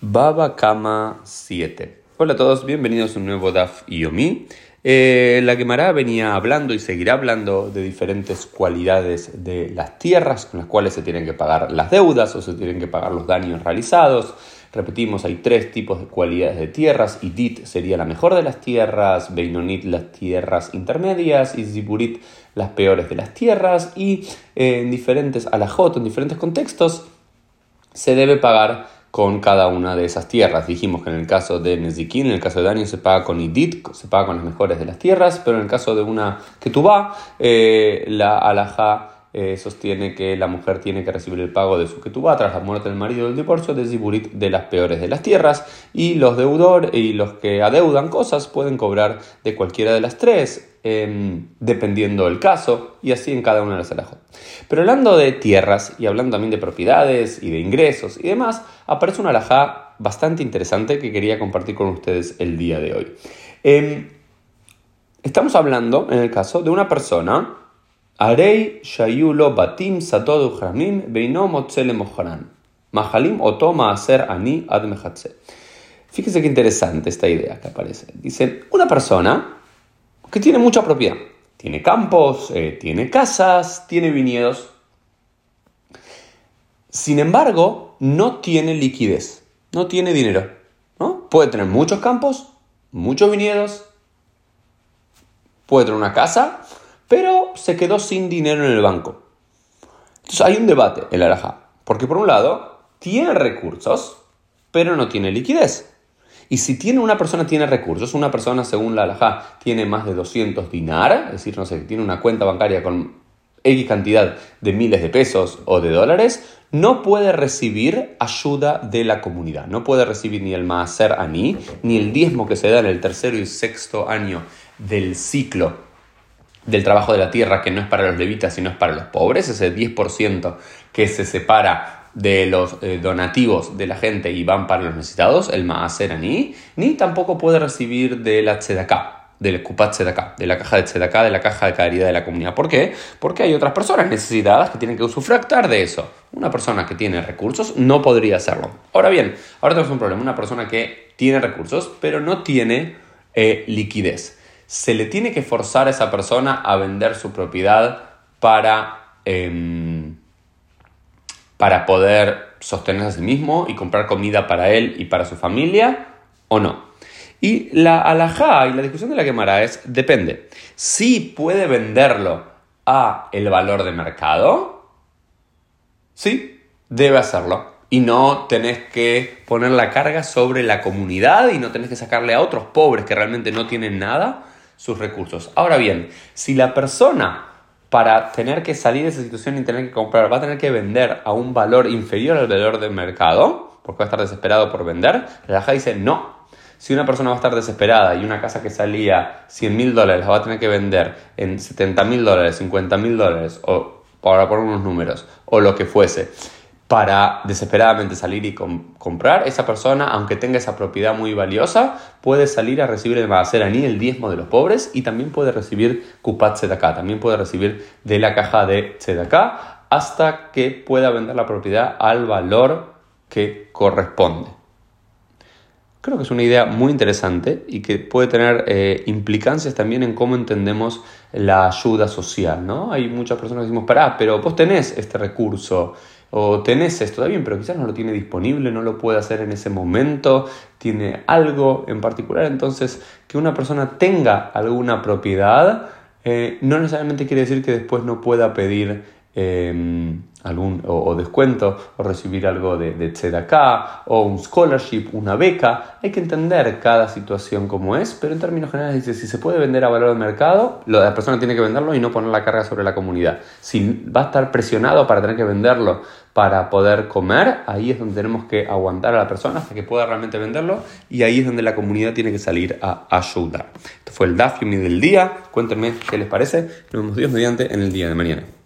Baba Kama 7. Hola a todos, bienvenidos a un nuevo DAF Yomi. Eh, la Gemara venía hablando y seguirá hablando de diferentes cualidades de las tierras con las cuales se tienen que pagar las deudas o se tienen que pagar los daños realizados. Repetimos, hay tres tipos de cualidades de tierras. Idit sería la mejor de las tierras, Beinonit las tierras intermedias y Ziburit las peores de las tierras. Y eh, en diferentes alajot, en diferentes contextos, se debe pagar con cada una de esas tierras. Dijimos que en el caso de Nezikin, en el caso de Daniel se paga con Idit, se paga con las mejores de las tierras, pero en el caso de una Ketubá, eh, la alajá eh, sostiene que la mujer tiene que recibir el pago de su ketubá tras la muerte del marido del divorcio de Ziburit de las peores de las tierras y los deudores y los que adeudan cosas pueden cobrar de cualquiera de las tres em, dependiendo del caso y así en cada una de las alajot. Pero hablando de tierras y hablando también de propiedades y de ingresos y demás, aparece una alajá bastante interesante que quería compartir con ustedes el día de hoy. Em, estamos hablando en el caso de una persona Arei. Mahalim otoma hacer ani Fíjese qué interesante esta idea que aparece. Dice, una persona que tiene mucha propiedad. Tiene campos, eh, tiene casas, tiene viñedos. Sin embargo, no tiene liquidez, no tiene dinero. ¿no? Puede tener muchos campos, muchos viñedos, puede tener una casa, pero se quedó sin dinero en el banco. Entonces hay un debate en la Araja, porque por un lado tiene recursos, pero no tiene liquidez. Y si tiene una persona tiene recursos, una persona según la Alajá tiene más de 200 dinar, es decir, no sé, tiene una cuenta bancaria con X cantidad de miles de pesos o de dólares, no puede recibir ayuda de la comunidad. No puede recibir ni el maaser aní, ni el diezmo que se da en el tercero y sexto año del ciclo del trabajo de la tierra que no es para los levitas, sino es para los pobres, ese 10% que se separa de los eh, donativos de la gente y van para los necesitados, el Maaser ni, tampoco puede recibir de la Tzedaká, del Kupat Tzedaká, de la caja de Tzedaká, de la caja de caridad de la comunidad. ¿Por qué? Porque hay otras personas necesitadas que tienen que usufructar de eso. Una persona que tiene recursos no podría hacerlo. Ahora bien, ahora tenemos un problema, una persona que tiene recursos pero no tiene eh, liquidez se le tiene que forzar a esa persona a vender su propiedad para, em, para poder sostenerse a sí mismo y comprar comida para él y para su familia o no. Y la alajá y la discusión de la quemará es, depende. Si puede venderlo a el valor de mercado, sí, debe hacerlo. Y no tenés que poner la carga sobre la comunidad y no tenés que sacarle a otros pobres que realmente no tienen nada sus recursos. Ahora bien, si la persona para tener que salir de esa situación y tener que comprar va a tener que vender a un valor inferior al valor del mercado, porque va a estar desesperado por vender, la dice no. Si una persona va a estar desesperada y una casa que salía 100 mil dólares la va a tener que vender en 70 mil dólares, 50 mil dólares, o para poner unos números, o lo que fuese, para desesperadamente salir y comprar, esa persona, aunque tenga esa propiedad muy valiosa, puede salir a recibir el el diezmo de los pobres, y también puede recibir Kupat Tzedakah, también puede recibir de la caja de Tzedakah, hasta que pueda vender la propiedad al valor que corresponde. Creo que es una idea muy interesante y que puede tener eh, implicancias también en cómo entendemos la ayuda social, ¿no? Hay muchas personas que decimos, pará, pero vos tenés este recurso, o tenés esto, está bien, pero quizás no lo tiene disponible, no lo puede hacer en ese momento, tiene algo en particular, entonces que una persona tenga alguna propiedad eh, no necesariamente quiere decir que después no pueda pedir Em, algún o, descuento o recibir algo de, de acá o un scholarship, una beca. Hay que entender cada situación como es, pero en términos generales dice, si se puede vender a valor de mercado, la persona tiene que venderlo y no poner la carga sobre la comunidad. Si va a estar presionado para tener que venderlo para poder comer, ahí es donde tenemos que aguantar a la persona hasta que pueda realmente venderlo y ahí es donde la comunidad tiene que salir a ayudar. Esto fue el DAF del día. Cuéntenme qué les parece. Nos vemos Dios mediante en el día de mañana.